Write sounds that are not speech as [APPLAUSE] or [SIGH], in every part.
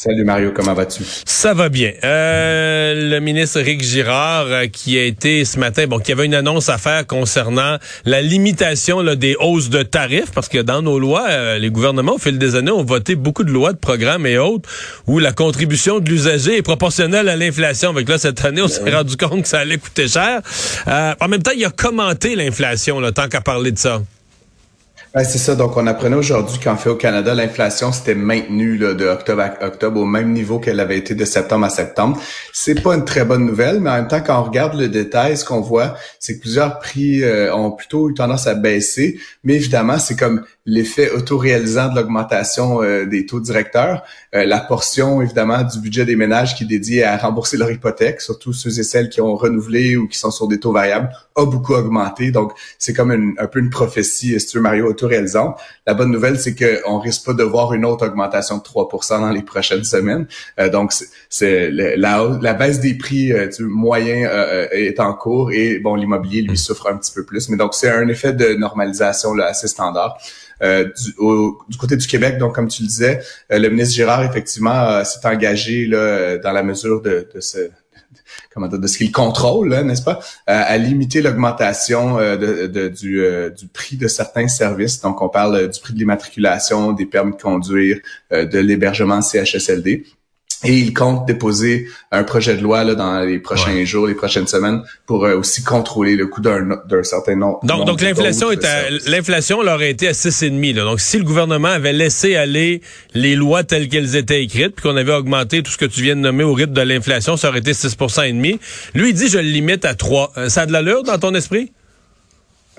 Salut Mario, comment vas-tu? Ça va bien. Euh, le ministre Éric Girard euh, qui a été ce matin, bon, qui avait une annonce à faire concernant la limitation là, des hausses de tarifs, parce que dans nos lois, euh, les gouvernements au fil des années ont voté beaucoup de lois, de programmes et autres, où la contribution de l'usager est proportionnelle à l'inflation. Avec là, cette année, on s'est rendu compte que ça allait coûter cher. Euh, en même temps, il a commenté l'inflation, tant qu'à parler de ça. Ouais, c'est ça. Donc, on apprenait aujourd'hui qu'en fait, au Canada, l'inflation s'était maintenue là, de octobre à octobre au même niveau qu'elle avait été de septembre à septembre. C'est pas une très bonne nouvelle, mais en même temps, quand on regarde le détail, ce qu'on voit, c'est que plusieurs prix euh, ont plutôt eu tendance à baisser. Mais évidemment, c'est comme l'effet autoréalisant de l'augmentation euh, des taux directeurs. Euh, la portion, évidemment, du budget des ménages qui est dédié à rembourser leur hypothèque, surtout ceux et celles qui ont renouvelé ou qui sont sur des taux variables, a beaucoup augmenté. Donc, c'est comme une, un peu une prophétie, si tu Mario, La bonne nouvelle, c'est qu'on risque pas de voir une autre augmentation de 3 dans les prochaines semaines. Euh, donc, c'est la, la, baisse des prix du moyen est en cours et, bon, l'immobilier, lui, souffre un petit peu plus. Mais donc, c'est un effet de normalisation là, assez standard. Euh, du, du, côté du Québec, donc comme tu le disais, euh, le ministre Girard effectivement euh, s'est engagé là, dans la mesure de, de ce [LAUGHS] comment dire, de ce qu'il contrôle, n'est-ce pas, à limiter l'augmentation de, du, du prix de certains services. Donc, on parle du prix de l'immatriculation, des permis de conduire, de l'hébergement CHSLD. Et il compte déposer un projet de loi là, dans les prochains jours, les prochaines semaines, pour euh, aussi contrôler le coût d'un certain nombre. Donc, donc l'inflation est l'inflation aurait été à 6,5. Donc, si le gouvernement avait laissé aller les lois telles qu'elles étaient écrites, puis qu'on avait augmenté tout ce que tu viens de nommer au rythme de l'inflation, ça aurait été 6% et demi. Lui, il dit je le limite à 3. Euh, ça a de l'allure dans ton esprit?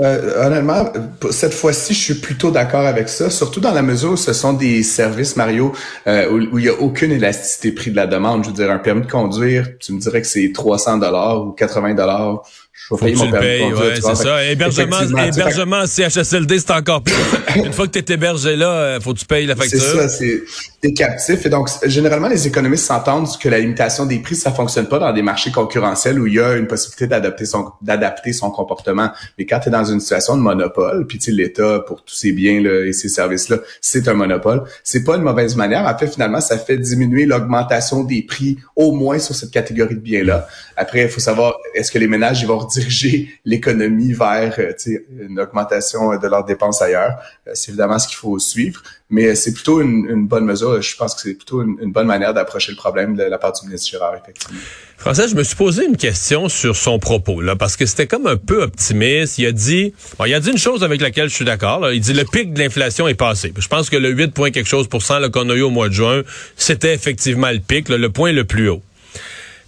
Euh, honnêtement, cette fois-ci, je suis plutôt d'accord avec ça, surtout dans la mesure où ce sont des services, Mario, euh, où, il n'y a aucune élasticité prix de la demande. Je veux dire, un permis de conduire, tu me dirais que c'est 300 dollars ou 80 dollars faut que tu le payes, ouais, c'est ça. Hébergement, hébergement CHSLD, c'est encore plus. [COUGHS] Une fois que tu es hébergé là, euh, faut que tu payes la facture. C'est ça, c'est t'es captif. Et donc, généralement, les économistes s'entendent que la limitation des prix, ça fonctionne pas dans des marchés concurrentiels où il y a une possibilité d'adapter son, d'adapter son comportement. Mais quand tu es dans une situation de monopole, puis tu l'État, pour tous ces biens là, et ces services-là, c'est un monopole, c'est pas une mauvaise manière. En fait, finalement, ça fait diminuer l'augmentation des prix, au moins sur cette catégorie de biens-là. Après, il faut savoir, est-ce que les ménages, ils vont diriger l'économie vers euh, une augmentation de leurs dépenses ailleurs. Euh, c'est évidemment ce qu'il faut suivre, mais c'est plutôt une, bonne mesure. Je pense que c'est plutôt une, bonne manière d'approcher le problème de la part du ministre Girard, effectivement. Français, je me suis posé une question sur son propos, là, parce que c'était comme un peu optimiste. Il a dit, bon, il a dit une chose avec laquelle je suis d'accord. Il dit le pic de l'inflation est passé. Je pense que le 8 point quelque chose pour cent qu'on a eu au mois de juin, c'était effectivement le pic, le point le plus haut.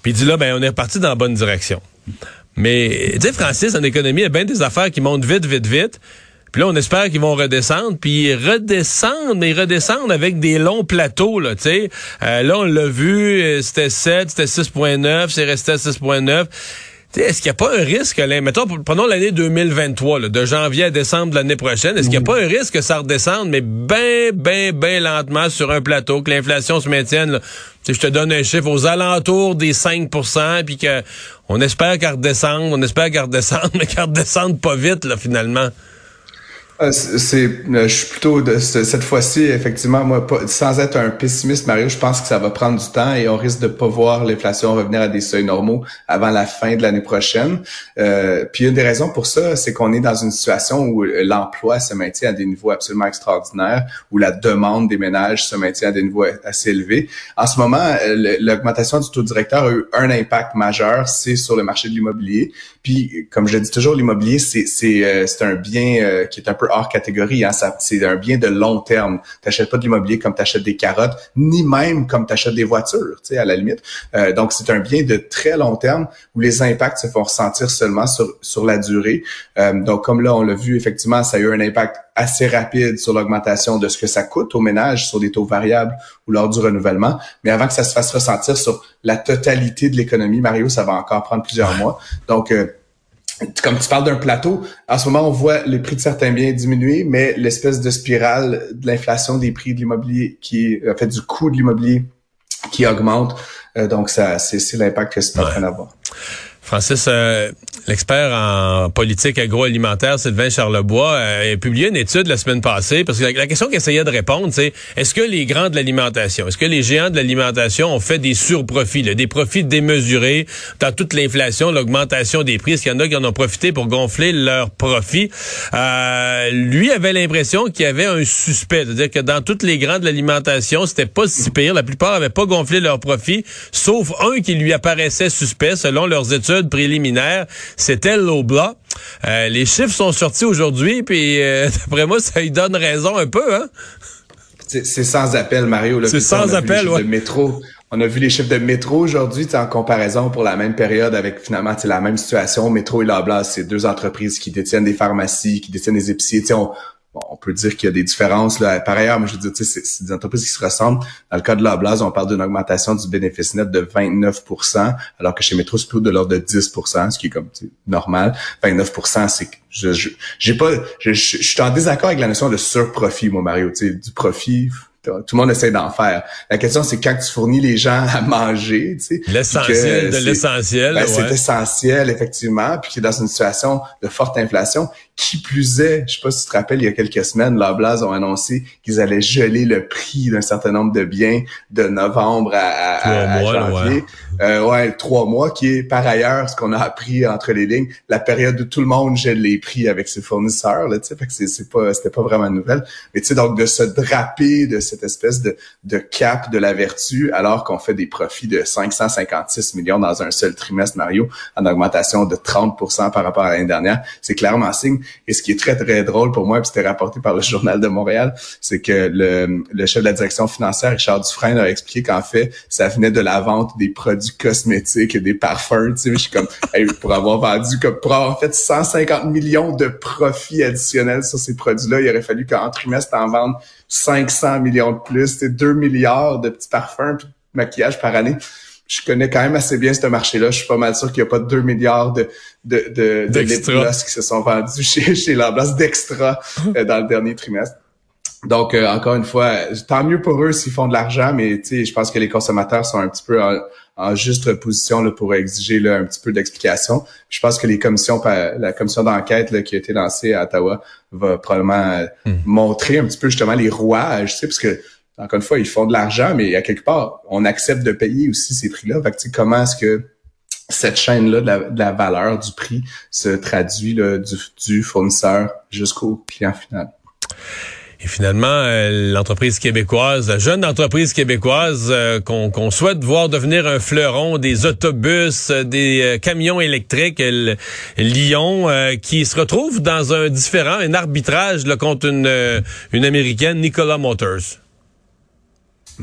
Puis il dit là, ben on est reparti dans la bonne direction. Mais, tu sais, Francis, en économie, il y a bien des affaires qui montent vite, vite, vite. Puis là, on espère qu'ils vont redescendre, puis mais ils redescendent avec des longs plateaux, là, tu sais. Euh, là, on l'a vu, euh, c'était 7, c'était 6.9, c'est resté à 6.9. Est-ce qu'il n'y a pas un risque, là, mettons, prenons l'année 2023, là, de janvier à décembre de l'année prochaine, est-ce qu'il n'y a pas un risque que ça redescende, mais bien, bien, bien lentement sur un plateau, que l'inflation se maintienne, là, je te donne un chiffre. Aux alentours des 5% puis que on espère qu'elle redescende, on espère qu'elle redescende, [LAUGHS] mais qu'elle redescende pas vite, là, finalement. Euh, c'est, euh, je suis plutôt de cette fois-ci, effectivement, moi, pas, sans être un pessimiste, Mario, je pense que ça va prendre du temps et on risque de pas voir l'inflation revenir à des seuils normaux avant la fin de l'année prochaine. Euh, puis une des raisons pour ça, c'est qu'on est dans une situation où l'emploi se maintient à des niveaux absolument extraordinaires, où la demande des ménages se maintient à des niveaux assez élevés. En ce moment, l'augmentation du taux directeur a eu un impact majeur, c'est sur le marché de l'immobilier. Puis, comme je dis toujours, l'immobilier, c'est c'est c'est un bien qui est un peu hors catégorie. Hein. c'est un bien de long terme. Tu n'achètes pas de l'immobilier comme tu achètes des carottes, ni même comme tu achètes des voitures, à la limite. Euh, donc, c'est un bien de très long terme où les impacts se font ressentir seulement sur, sur la durée. Euh, donc, comme là, on l'a vu, effectivement, ça a eu un impact assez rapide sur l'augmentation de ce que ça coûte aux ménages sur des taux variables ou lors du renouvellement. Mais avant que ça se fasse ressentir sur la totalité de l'économie, Mario, ça va encore prendre plusieurs mois. Donc, euh, comme tu parles d'un plateau, en ce moment, on voit les prix de certains biens diminuer, mais l'espèce de spirale de l'inflation des prix de l'immobilier qui, en fait, du coût de l'immobilier qui augmente. Euh, donc, ça, c'est l'impact que c'est en train d'avoir. Francis, euh, l'expert en politique agroalimentaire, Sylvain Charlebois, euh, a publié une étude la semaine passée, parce que la, question qu'il essayait de répondre, c'est est-ce que les grands de l'alimentation, est-ce que les géants de l'alimentation ont fait des surprofits, des profits démesurés dans toute l'inflation, l'augmentation des prix? Est-ce qu'il y en a qui en ont profité pour gonfler leurs profits? Euh, lui avait l'impression qu'il y avait un suspect, c'est-à-dire que dans toutes les grands de l'alimentation, c'était pas si pire. La plupart avaient pas gonflé leurs profits, sauf un qui lui apparaissait suspect selon leurs études préliminaire, c'était l'Obla. Euh, les chiffres sont sortis aujourd'hui, puis euh, [LAUGHS] d'après moi, ça lui donne raison un peu, hein? C'est sans appel, Mario. C'est sans appel, ouais. métro. On a vu les chiffres de métro aujourd'hui, en comparaison pour la même période avec finalement la même situation. Métro et Loblaws, c'est deux entreprises qui détiennent des pharmacies, qui détiennent des épiciers. On, Bon, on peut dire qu'il y a des différences. Par ailleurs, mais je veux dire, c'est des entreprises qui se ressemblent. Dans le cas de la Blase, on parle d'une augmentation du bénéfice net de 29% alors que chez Metro, c'est plutôt de l'ordre de 10% ce qui est comme normal. 29% c'est je j'ai pas je, suis en désaccord avec la notion de surprofit, moi Mario, du profit tout le monde essaie d'en faire. La question, c'est quand tu fournis les gens à manger, tu sais. L'essentiel de l'essentiel. Ben, C'est essentiel, effectivement, puis qui est dans une situation de forte inflation. Qui plus est, je sais pas si tu te rappelles, il y a quelques semaines, la Blase ont annoncé qu'ils allaient geler le prix d'un certain nombre de biens de novembre à, à, janvier. Euh, ouais, trois mois, qui est par ailleurs ce qu'on a appris entre les lignes, la période où tout le monde gèle les prix avec ses fournisseurs. Là, fait que c'est pas, c'était pas vraiment une nouvelle. Mais tu sais, donc de se draper de cette espèce de, de cap de la vertu, alors qu'on fait des profits de 556 millions dans un seul trimestre, Mario, en augmentation de 30% par rapport à l'année dernière, c'est clairement signe. Et ce qui est très très drôle pour moi, puis c'était rapporté par le Journal de Montréal, c'est que le, le chef de la direction financière, Richard Dufresne, a expliqué qu'en fait, ça venait de la vente des produits cosmétiques et des parfums. Tu sais, je suis comme, [LAUGHS] pour avoir vendu, comme, pour avoir fait 150 millions de profits additionnels sur ces produits-là, il aurait fallu qu'en trimestre, en vende 500 millions de plus, c'est 2 milliards de petits parfums puis de maquillage par année. Je connais quand même assez bien ce marché-là. Je suis pas mal sûr qu'il n'y a pas 2 milliards de, de, de, de qui se sont vendus [LAUGHS] chez, chez Lamblas d'extra euh, dans le dernier trimestre. Donc, euh, encore une fois, tant mieux pour eux s'ils font de l'argent, mais je pense que les consommateurs sont un petit peu en, juste position là, pour exiger là, un petit peu d'explication. Je pense que les commissions, la commission d'enquête qui a été lancée à Ottawa va probablement euh, hmm. montrer un petit peu justement les rouages, parce que encore une fois, ils font de l'argent, mais à quelque part, on accepte de payer aussi ces prix-là. Fait que, comment est-ce que cette chaîne-là de, la, valeur du prix se traduit là, du, du fournisseur jusqu'au client final? Et finalement, euh, l'entreprise québécoise, la jeune entreprise québécoise euh, qu'on souhaite voir devenir un fleuron des autobus, euh, des camions électriques, Lyon, qui se retrouve dans un différent, un arbitrage contre une, une américaine, Nikola Motors.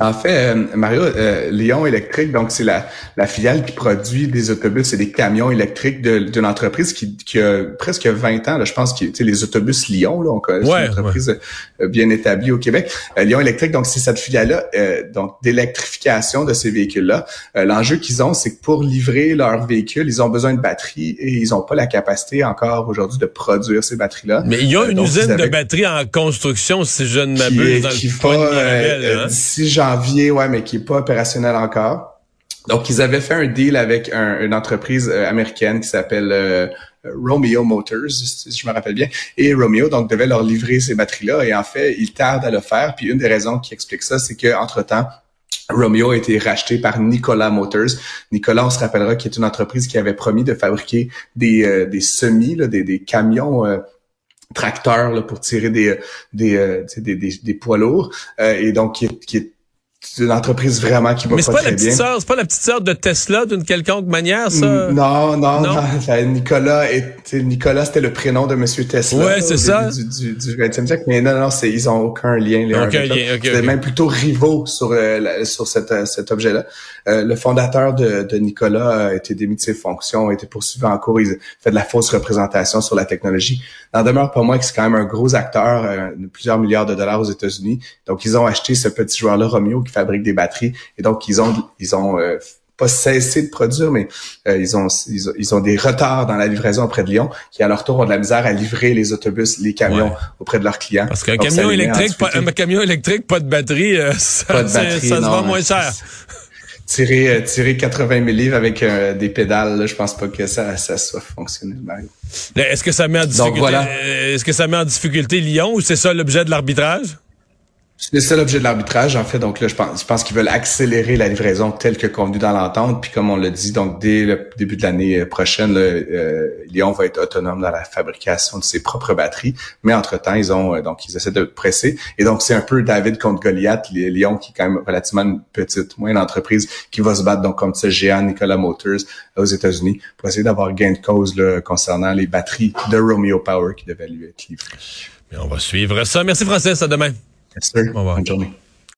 En fait, euh, Mario, euh, Lyon électrique, donc c'est la, la filiale qui produit des autobus et des camions électriques d'une entreprise qui, qui a presque 20 ans. Là, je pense que les autobus Lyon, là, on connaît une entreprise euh, bien établie au Québec. Lyon électrique, donc c'est cette filiale-là, donc d'électrification de ces véhicules-là. L'enjeu qu'ils ont, c'est que pour livrer leurs véhicules, ils ont besoin de batteries et ils n'ont pas la capacité encore aujourd'hui de produire ces batteries-là. Mais il y a une usine de batteries en construction, si je ne m'abuse, dans le janvier, ouais, mais qui est pas opérationnel encore. Donc, ils avaient fait un deal avec une entreprise américaine qui s'appelle Romeo Motors, si je me rappelle bien. Et Romeo, donc, devait leur livrer ces batteries-là. Et en fait, ils tardent à le faire. Puis une des raisons qui explique ça, c'est qu'entre-temps, Romeo a été racheté par Nikola Motors. Nikola, on se rappellera, qui est une entreprise qui avait promis de fabriquer des, euh, des semis, là, des, des camions euh, tracteurs là, pour tirer des, des, euh, des, des, poids lourds. et donc, qui est c'est une entreprise vraiment qui va Mais pas, pas très la petite bien. Sœur, c'est pas la petite sœur de Tesla d'une quelconque manière, ça? Non, non, non? [LAUGHS] Nicolas, est, Nicolas, c'était le prénom de Monsieur Tesla. Ouais, c'est ça. Du, du, du 20e siècle. Mais non, non, c'est, ils ont aucun lien. Les aucun lien, okay, C'était même plutôt rivaux sur, euh, sur cette, euh, cet objet-là. Euh, le fondateur de, de, Nicolas a été démis de ses fonctions, a été poursuivi en cours. Il fait de la fausse représentation sur la technologie. N'en demeure pas moins que c'est quand même un gros acteur euh, de plusieurs milliards de dollars aux États-Unis. Donc, ils ont acheté ce petit joueur-là, Romeo, qui fabrique des batteries. Et donc, ils ont, ils ont euh, pas cessé de produire, mais euh, ils, ont, ils, ont, des retards dans la livraison auprès de Lyon, qui à leur tour ont de la misère à livrer les autobus, les camions auprès de leurs clients. Parce qu'un camion électrique, pas, un camion électrique, pas de batterie, [LAUGHS] ça, pas de batterie, ça se vend moins cher. [LAUGHS] Tirer, tirer 80 000 livres avec des pédales, là, je pense pas que ça, ça soit fonctionnel, Mario. Est-ce que ça met en difficulté, voilà. est-ce que ça met en difficulté Lyon ou c'est ça l'objet de l'arbitrage? C'est ça l'objet de l'arbitrage, en fait. Donc là, je pense, je pense qu'ils veulent accélérer la livraison telle que convenue dans l'entente. Puis comme on l'a dit, donc dès le début de l'année prochaine, là, euh, Lyon va être autonome dans la fabrication de ses propres batteries. Mais entre-temps, ils ont euh, donc ils essaient de presser. Et donc, c'est un peu David contre Goliath, Lyon, qui est quand même relativement une petite, moyenne entreprise, qui va se battre donc comme ce géant Nikola Motors aux États-Unis pour essayer d'avoir gain de cause là, concernant les batteries de Romeo Power qui devaient lui être livrées. on va suivre ça. Merci Francis, à demain. Yes, sir. Bye bye. Johnny.